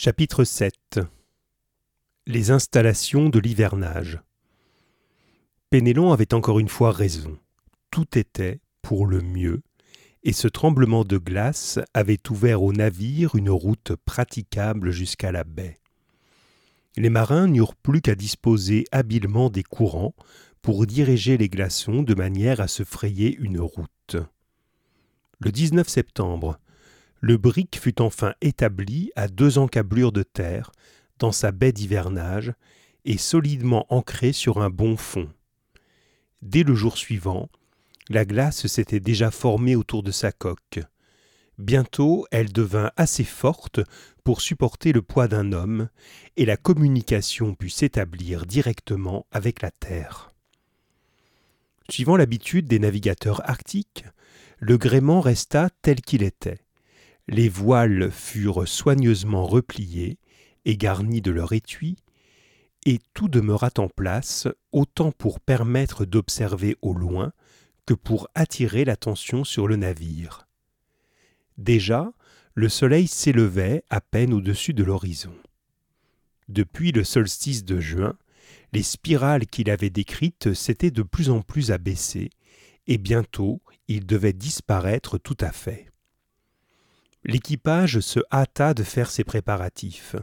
Chapitre 7 Les installations de l'hivernage Pénélon avait encore une fois raison. Tout était pour le mieux, et ce tremblement de glace avait ouvert au navire une route praticable jusqu'à la baie. Les marins n'eurent plus qu'à disposer habilement des courants pour diriger les glaçons de manière à se frayer une route. Le 19 septembre, le brick fut enfin établi à deux encablures de terre, dans sa baie d'hivernage, et solidement ancré sur un bon fond. Dès le jour suivant, la glace s'était déjà formée autour de sa coque. Bientôt elle devint assez forte pour supporter le poids d'un homme, et la communication put s'établir directement avec la terre. Suivant l'habitude des navigateurs arctiques, le gréement resta tel qu'il était. Les voiles furent soigneusement repliées et garnies de leur étui, et tout demeura en place, autant pour permettre d'observer au loin que pour attirer l'attention sur le navire. Déjà, le soleil s'élevait à peine au-dessus de l'horizon. Depuis le solstice de juin, les spirales qu'il avait décrites s'étaient de plus en plus abaissées, et bientôt il devait disparaître tout à fait. L'équipage se hâta de faire ses préparatifs.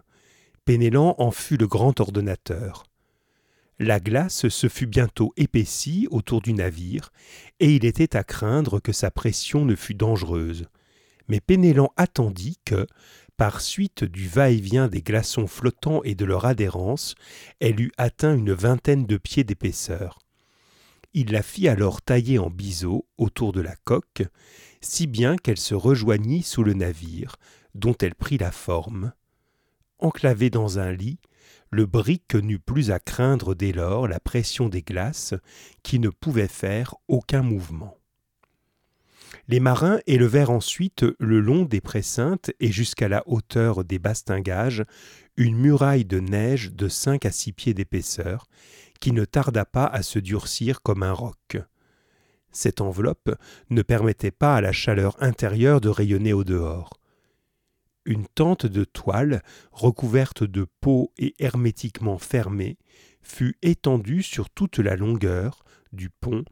Pénélan en fut le grand ordonnateur. La glace se fut bientôt épaissie autour du navire, et il était à craindre que sa pression ne fût dangereuse. Mais Pénélan attendit que, par suite du va-et-vient des glaçons flottants et de leur adhérence, elle eût atteint une vingtaine de pieds d'épaisseur. Il la fit alors tailler en biseau autour de la coque, si bien qu'elle se rejoignit sous le navire, dont elle prit la forme. Enclavé dans un lit, le brick n'eut plus à craindre dès lors la pression des glaces, qui ne pouvaient faire aucun mouvement. Les marins élevèrent ensuite le long des précintes et jusqu'à la hauteur des bastingages une muraille de neige de cinq à six pieds d'épaisseur, qui ne tarda pas à se durcir comme un roc. Cette enveloppe ne permettait pas à la chaleur intérieure de rayonner au dehors. Une tente de toile, recouverte de peau et hermétiquement fermée, fut étendue sur toute la longueur du pont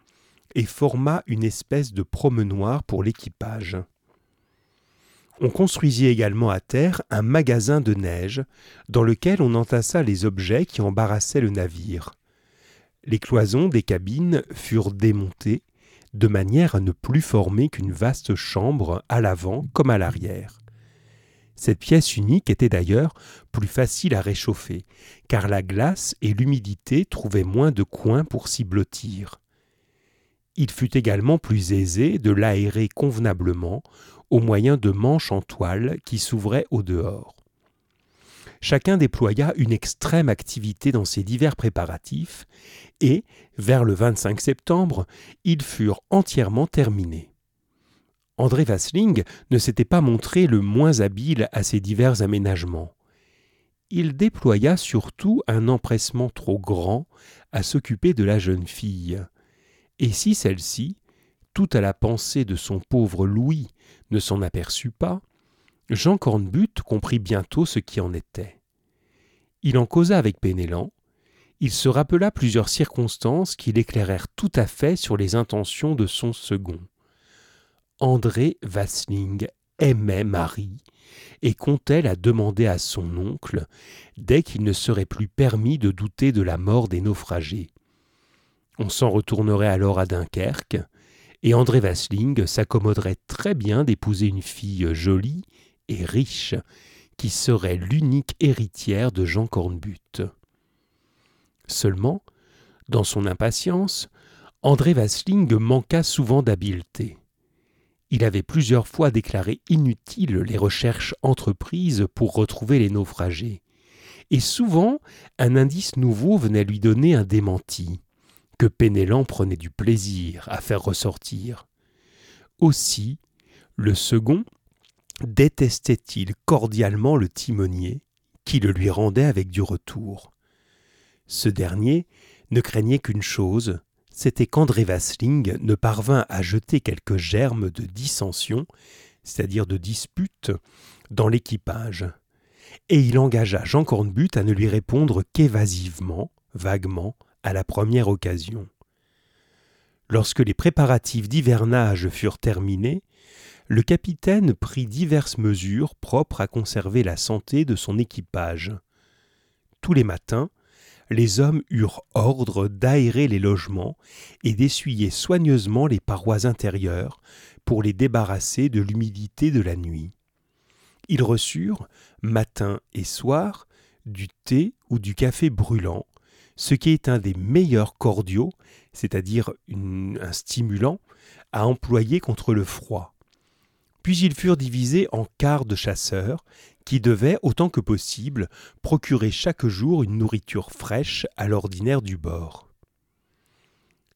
et forma une espèce de promenoir pour l'équipage. On construisit également à terre un magasin de neige dans lequel on entassa les objets qui embarrassaient le navire. Les cloisons des cabines furent démontées, de manière à ne plus former qu'une vaste chambre à l'avant comme à l'arrière. Cette pièce unique était d'ailleurs plus facile à réchauffer, car la glace et l'humidité trouvaient moins de coins pour s'y blottir. Il fut également plus aisé de l'aérer convenablement au moyen de manches en toile qui s'ouvraient au dehors chacun déploya une extrême activité dans ces divers préparatifs, et, vers le 25 septembre, ils furent entièrement terminés. André Vasling ne s'était pas montré le moins habile à ces divers aménagements. Il déploya surtout un empressement trop grand à s'occuper de la jeune fille. Et si celle-ci, tout à la pensée de son pauvre Louis, ne s'en aperçut pas, Jean Cornbutte comprit bientôt ce qui en était. Il en causa avec Pénélan. Il se rappela plusieurs circonstances qui l'éclairèrent tout à fait sur les intentions de son second. André Vasling aimait Marie et comptait la demander à son oncle dès qu'il ne serait plus permis de douter de la mort des naufragés. On s'en retournerait alors à Dunkerque, et André Vasling s'accommoderait très bien d'épouser une fille jolie riche, qui serait l'unique héritière de Jean Cornbutte. Seulement, dans son impatience, André Vasling manqua souvent d'habileté. Il avait plusieurs fois déclaré inutiles les recherches entreprises pour retrouver les naufragés, et souvent un indice nouveau venait lui donner un démenti, que Pénélan prenait du plaisir à faire ressortir. Aussi, le second, détestait-il cordialement le timonier, qui le lui rendait avec du retour? Ce dernier ne craignait qu'une chose, c'était qu'André Vasling ne parvint à jeter quelques germes de dissension, c'est-à-dire de dispute, dans l'équipage. et il engagea Jean Cornbutte à ne lui répondre qu'évasivement, vaguement, à la première occasion. Lorsque les préparatifs d'hivernage furent terminés, le capitaine prit diverses mesures propres à conserver la santé de son équipage. Tous les matins, les hommes eurent ordre d'aérer les logements et d'essuyer soigneusement les parois intérieures pour les débarrasser de l'humidité de la nuit. Ils reçurent, matin et soir, du thé ou du café brûlant, ce qui est un des meilleurs cordiaux, c'est-à-dire un stimulant, à employer contre le froid. Puis ils furent divisés en quarts de chasseurs, qui devaient, autant que possible, procurer chaque jour une nourriture fraîche à l'ordinaire du bord.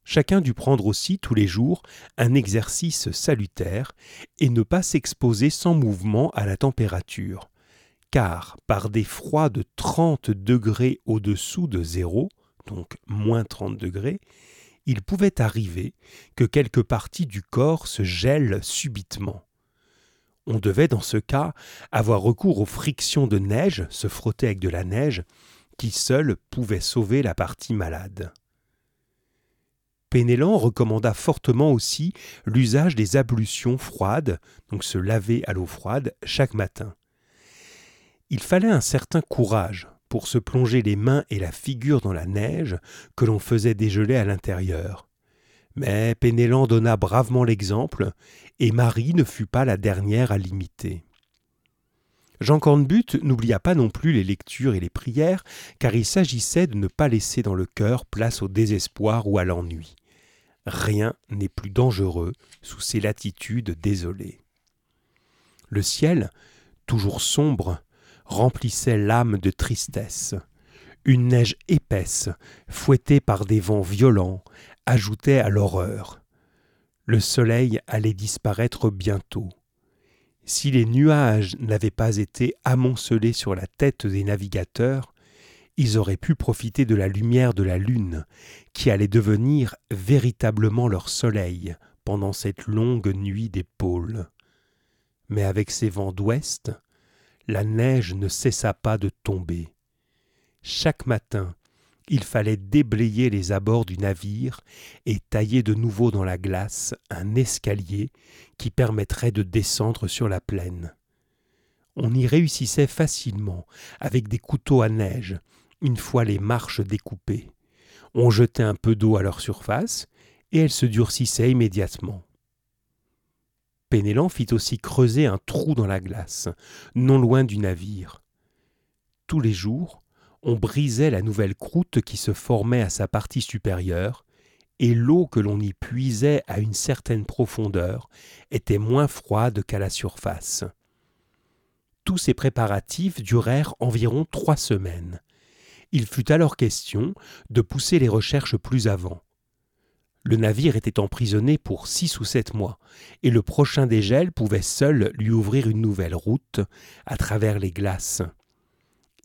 Chacun dut prendre aussi tous les jours un exercice salutaire et ne pas s'exposer sans mouvement à la température, car par des froids de 30 degrés au-dessous de zéro, donc moins 30 degrés, il pouvait arriver que quelques parties du corps se gèlent subitement. On devait dans ce cas avoir recours aux frictions de neige, se frotter avec de la neige, qui seule pouvait sauver la partie malade. Pénélan recommanda fortement aussi l'usage des ablutions froides, donc se laver à l'eau froide chaque matin. Il fallait un certain courage pour se plonger les mains et la figure dans la neige que l'on faisait dégeler à l'intérieur. Mais Pénélan donna bravement l'exemple, et Marie ne fut pas la dernière à l'imiter. Jean Cornbutte n'oublia pas non plus les lectures et les prières, car il s'agissait de ne pas laisser dans le cœur place au désespoir ou à l'ennui. Rien n'est plus dangereux sous ces latitudes désolées. Le ciel, toujours sombre, remplissait l'âme de tristesse. Une neige épaisse, fouettée par des vents violents, ajoutait à l'horreur. Le soleil allait disparaître bientôt. Si les nuages n'avaient pas été amoncelés sur la tête des navigateurs, ils auraient pu profiter de la lumière de la lune, qui allait devenir véritablement leur soleil pendant cette longue nuit des pôles. Mais avec ces vents d'ouest, la neige ne cessa pas de tomber. Chaque matin, il fallait déblayer les abords du navire et tailler de nouveau dans la glace un escalier qui permettrait de descendre sur la plaine. On y réussissait facilement avec des couteaux à neige, une fois les marches découpées. On jetait un peu d'eau à leur surface et elles se durcissaient immédiatement. Pénélan fit aussi creuser un trou dans la glace, non loin du navire. Tous les jours, on brisait la nouvelle croûte qui se formait à sa partie supérieure, et l'eau que l'on y puisait à une certaine profondeur était moins froide qu'à la surface. Tous ces préparatifs durèrent environ trois semaines. Il fut alors question de pousser les recherches plus avant. Le navire était emprisonné pour six ou sept mois, et le prochain dégel pouvait seul lui ouvrir une nouvelle route à travers les glaces.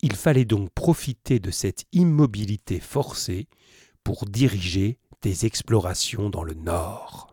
Il fallait donc profiter de cette immobilité forcée pour diriger des explorations dans le nord.